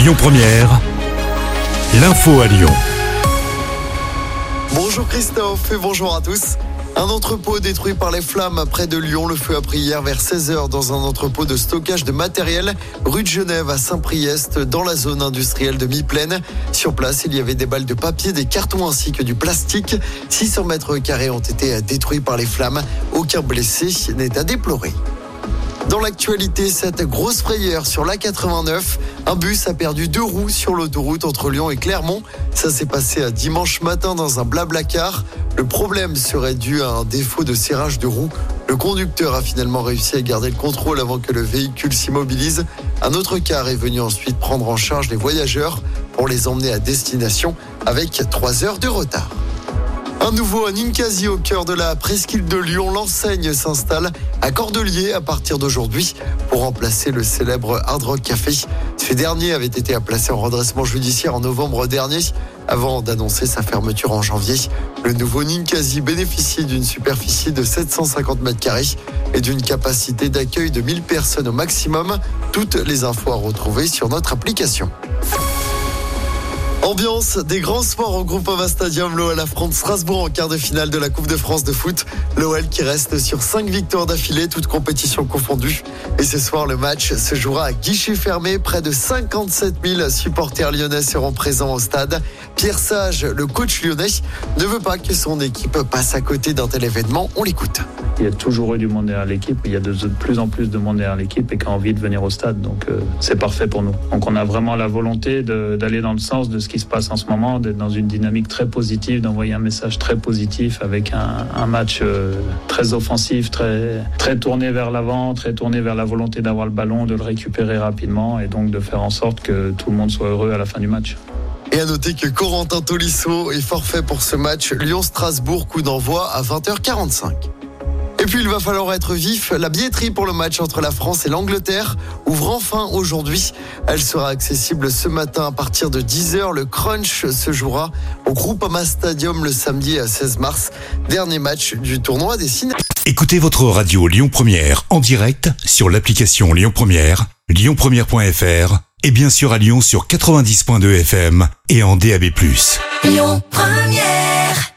Lyon Première, l'info à Lyon. Bonjour Christophe et bonjour à tous. Un entrepôt détruit par les flammes près de Lyon. Le feu a pris hier vers 16h dans un entrepôt de stockage de matériel rue de Genève à Saint-Priest dans la zone industrielle de Mi-Plaine. Sur place, il y avait des balles de papier, des cartons ainsi que du plastique. 600 mètres carrés ont été détruits par les flammes. Aucun blessé n'est à déplorer. Dans l'actualité, cette grosse frayeur sur l'A89. Un bus a perdu deux roues sur l'autoroute entre Lyon et Clermont. Ça s'est passé à dimanche matin dans un blablacar. Le problème serait dû à un défaut de serrage de roues. Le conducteur a finalement réussi à garder le contrôle avant que le véhicule s'immobilise. Un autre car est venu ensuite prendre en charge les voyageurs pour les emmener à destination avec trois heures de retard. Un nouveau Ninkasi au cœur de la presqu'île de Lyon. L'enseigne s'installe à Cordelier à partir d'aujourd'hui pour remplacer le célèbre Hard Rock Café. Ce dernier avait été placé en redressement judiciaire en novembre dernier avant d'annoncer sa fermeture en janvier. Le nouveau Ninkasi bénéficie d'une superficie de 750 mètres carrés et d'une capacité d'accueil de 1000 personnes au maximum. Toutes les infos à retrouver sur notre application. Ambiance des grands sports au Groupama Stadium. L'OL affronte Strasbourg en quart de finale de la Coupe de France de foot. L'OL qui reste sur 5 victoires d'affilée, toutes compétitions confondues. Et ce soir, le match se jouera à guichet fermé. Près de 57 000 supporters lyonnais seront présents au stade. Pierre Sage, le coach lyonnais, ne veut pas que son équipe passe à côté d'un tel événement. On l'écoute. Il y a toujours eu du monde derrière l'équipe. Il y a de, plus en plus de monde derrière l'équipe et qui a envie de venir au stade. Donc euh, c'est parfait pour nous. Donc on a vraiment la volonté d'aller dans le sens de ce qui se passe en ce moment, d'être dans une dynamique très positive, d'envoyer un message très positif avec un, match euh, très offensif, très, très tourné vers l'avant, très tourné vers la volonté d'avoir le ballon, de le récupérer rapidement et donc de faire en sorte que tout le monde soit heureux à la fin du match. Et à noter que Corentin Tolisso est forfait pour ce match Lyon-Strasbourg, coup d'envoi à 20h45. Et puis il va falloir être vif. La billetterie pour le match entre la France et l'Angleterre ouvre enfin aujourd'hui. Elle sera accessible ce matin à partir de 10h. Le crunch se jouera au Groupama Stadium le samedi à 16 mars. Dernier match du tournoi des Cine. Écoutez votre radio Lyon Première en direct sur l'application Lyon Première, lyonpremière.fr et bien sûr à Lyon sur 90.2 FM et en DAB+. Lyon Première